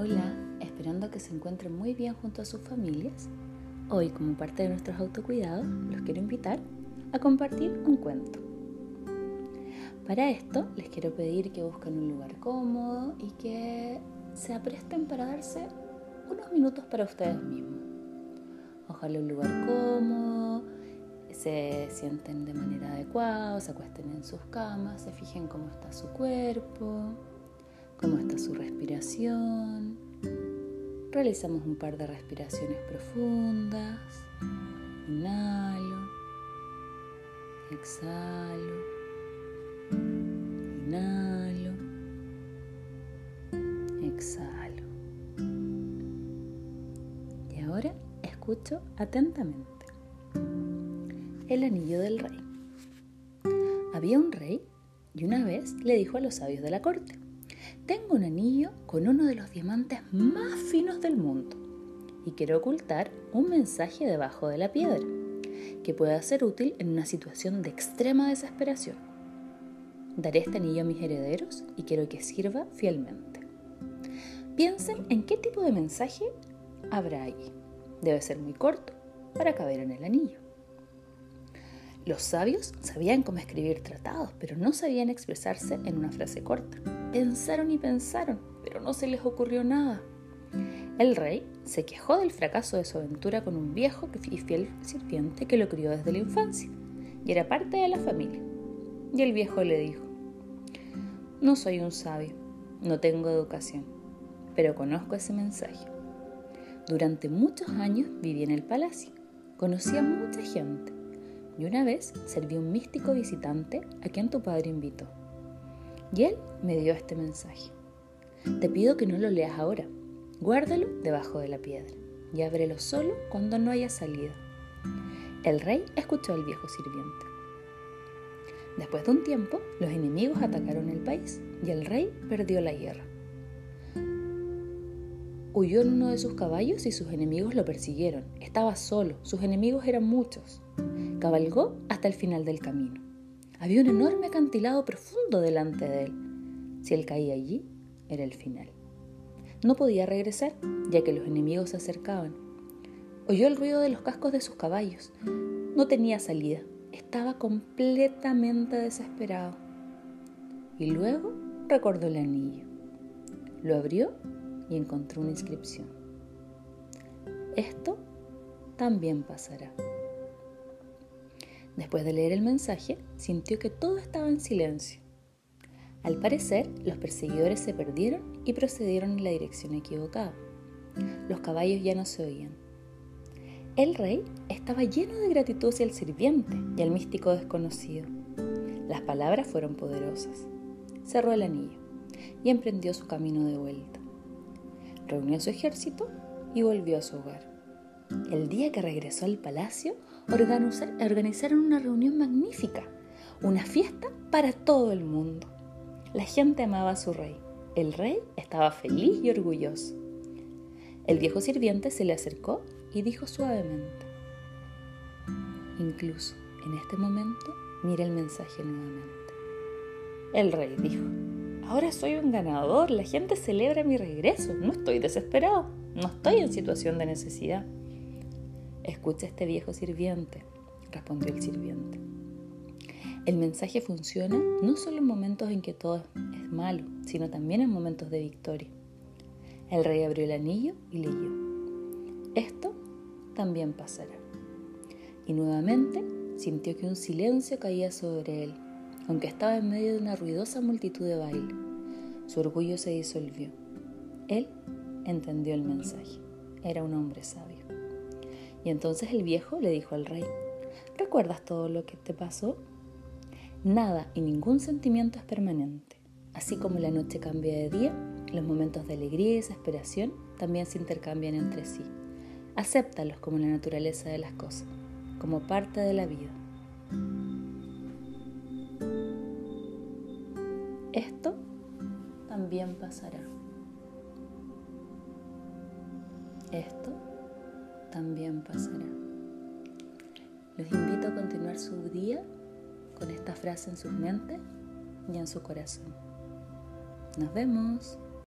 Hola, esperando que se encuentren muy bien junto a sus familias. Hoy, como parte de nuestros autocuidados, los quiero invitar a compartir un cuento. Para esto, les quiero pedir que busquen un lugar cómodo y que se apresten para darse unos minutos para ustedes mismos. Ojalá un lugar cómodo, se sienten de manera adecuada, se acuesten en sus camas, se fijen cómo está su cuerpo cómo está su respiración. Realizamos un par de respiraciones profundas. Inhalo, exhalo, inhalo, exhalo. Y ahora escucho atentamente. El anillo del rey. Había un rey y una vez le dijo a los sabios de la corte, tengo un anillo con uno de los diamantes más finos del mundo y quiero ocultar un mensaje debajo de la piedra que pueda ser útil en una situación de extrema desesperación. Daré este anillo a mis herederos y quiero que sirva fielmente. Piensen en qué tipo de mensaje habrá allí. Debe ser muy corto para caber en el anillo. Los sabios sabían cómo escribir tratados, pero no sabían expresarse en una frase corta. Pensaron y pensaron, pero no se les ocurrió nada. El rey se quejó del fracaso de su aventura con un viejo y fiel sirviente que lo crió desde la infancia y era parte de la familia. Y el viejo le dijo, no soy un sabio, no tengo educación, pero conozco ese mensaje. Durante muchos años viví en el palacio, conocí a mucha gente y una vez serví un místico visitante a quien tu padre invitó. Y él me dio este mensaje. Te pido que no lo leas ahora. Guárdalo debajo de la piedra y ábrelo solo cuando no haya salida. El rey escuchó al viejo sirviente. Después de un tiempo, los enemigos atacaron el país y el rey perdió la guerra. Huyó en uno de sus caballos y sus enemigos lo persiguieron. Estaba solo, sus enemigos eran muchos. Cabalgó hasta el final del camino. Había un enorme acantilado profundo delante de él. Si él caía allí, era el final. No podía regresar, ya que los enemigos se acercaban. Oyó el ruido de los cascos de sus caballos. No tenía salida. Estaba completamente desesperado. Y luego recordó el anillo. Lo abrió y encontró una inscripción. Esto también pasará. Después de leer el mensaje, sintió que todo estaba en silencio. Al parecer, los perseguidores se perdieron y procedieron en la dirección equivocada. Los caballos ya no se oían. El rey estaba lleno de gratitud hacia el sirviente y al místico desconocido. Las palabras fueron poderosas. Cerró el anillo y emprendió su camino de vuelta. Reunió su ejército y volvió a su hogar. El día que regresó al palacio, organizaron una reunión magnífica, una fiesta para todo el mundo. La gente amaba a su rey. El rey estaba feliz y orgulloso. El viejo sirviente se le acercó y dijo suavemente, incluso en este momento, mira el mensaje nuevamente. El rey dijo, ahora soy un ganador, la gente celebra mi regreso, no estoy desesperado, no estoy en situación de necesidad. Escucha este viejo sirviente, respondió el sirviente. El mensaje funciona no solo en momentos en que todo es malo, sino también en momentos de victoria. El rey abrió el anillo y leyó. Esto también pasará. Y nuevamente sintió que un silencio caía sobre él, aunque estaba en medio de una ruidosa multitud de baile. Su orgullo se disolvió. Él entendió el mensaje. Era un hombre sabio. Y entonces el viejo le dijo al rey, ¿recuerdas todo lo que te pasó? Nada y ningún sentimiento es permanente. Así como la noche cambia de día, los momentos de alegría y desesperación también se intercambian entre sí. Acéptalos como la naturaleza de las cosas, como parte de la vida. Esto también pasará. Esto también pasará. Los invito a continuar su día con esta frase en sus mentes y en su corazón. Nos vemos.